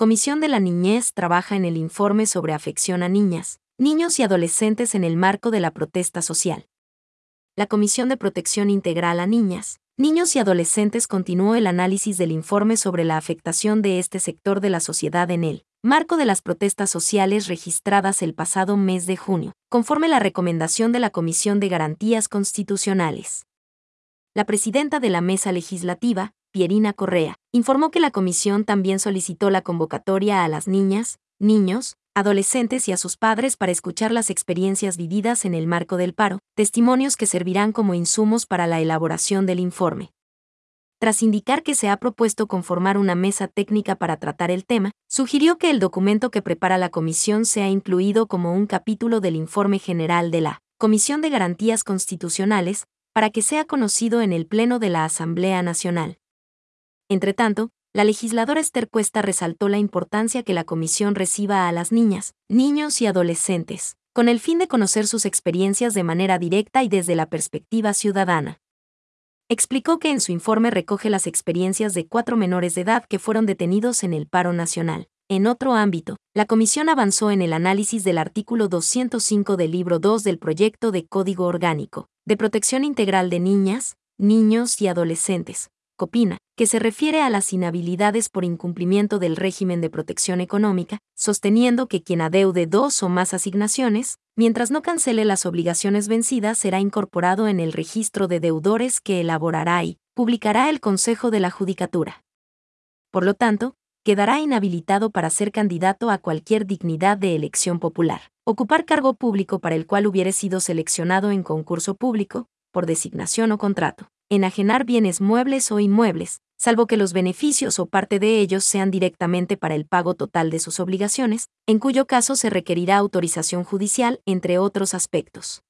Comisión de la Niñez trabaja en el informe sobre afección a niñas, niños y adolescentes en el marco de la protesta social. La Comisión de Protección Integral a Niñas, Niños y Adolescentes continuó el análisis del informe sobre la afectación de este sector de la sociedad en el marco de las protestas sociales registradas el pasado mes de junio, conforme la recomendación de la Comisión de Garantías Constitucionales. La presidenta de la mesa legislativa, Pierina Correa, informó que la comisión también solicitó la convocatoria a las niñas, niños, adolescentes y a sus padres para escuchar las experiencias vividas en el marco del paro, testimonios que servirán como insumos para la elaboración del informe. Tras indicar que se ha propuesto conformar una mesa técnica para tratar el tema, sugirió que el documento que prepara la comisión sea incluido como un capítulo del informe general de la Comisión de Garantías Constitucionales, para que sea conocido en el Pleno de la Asamblea Nacional. Entretanto, la legisladora Esther Cuesta resaltó la importancia que la comisión reciba a las niñas, niños y adolescentes, con el fin de conocer sus experiencias de manera directa y desde la perspectiva ciudadana. Explicó que en su informe recoge las experiencias de cuatro menores de edad que fueron detenidos en el paro nacional. En otro ámbito, la comisión avanzó en el análisis del artículo 205 del libro 2 del proyecto de Código Orgánico, de Protección Integral de Niñas, Niños y Adolescentes, COPINA, que se refiere a las inhabilidades por incumplimiento del régimen de protección económica, sosteniendo que quien adeude dos o más asignaciones, mientras no cancele las obligaciones vencidas, será incorporado en el registro de deudores que elaborará y publicará el Consejo de la Judicatura. Por lo tanto, quedará inhabilitado para ser candidato a cualquier dignidad de elección popular, ocupar cargo público para el cual hubiere sido seleccionado en concurso público, por designación o contrato enajenar bienes muebles o inmuebles, salvo que los beneficios o parte de ellos sean directamente para el pago total de sus obligaciones, en cuyo caso se requerirá autorización judicial, entre otros aspectos.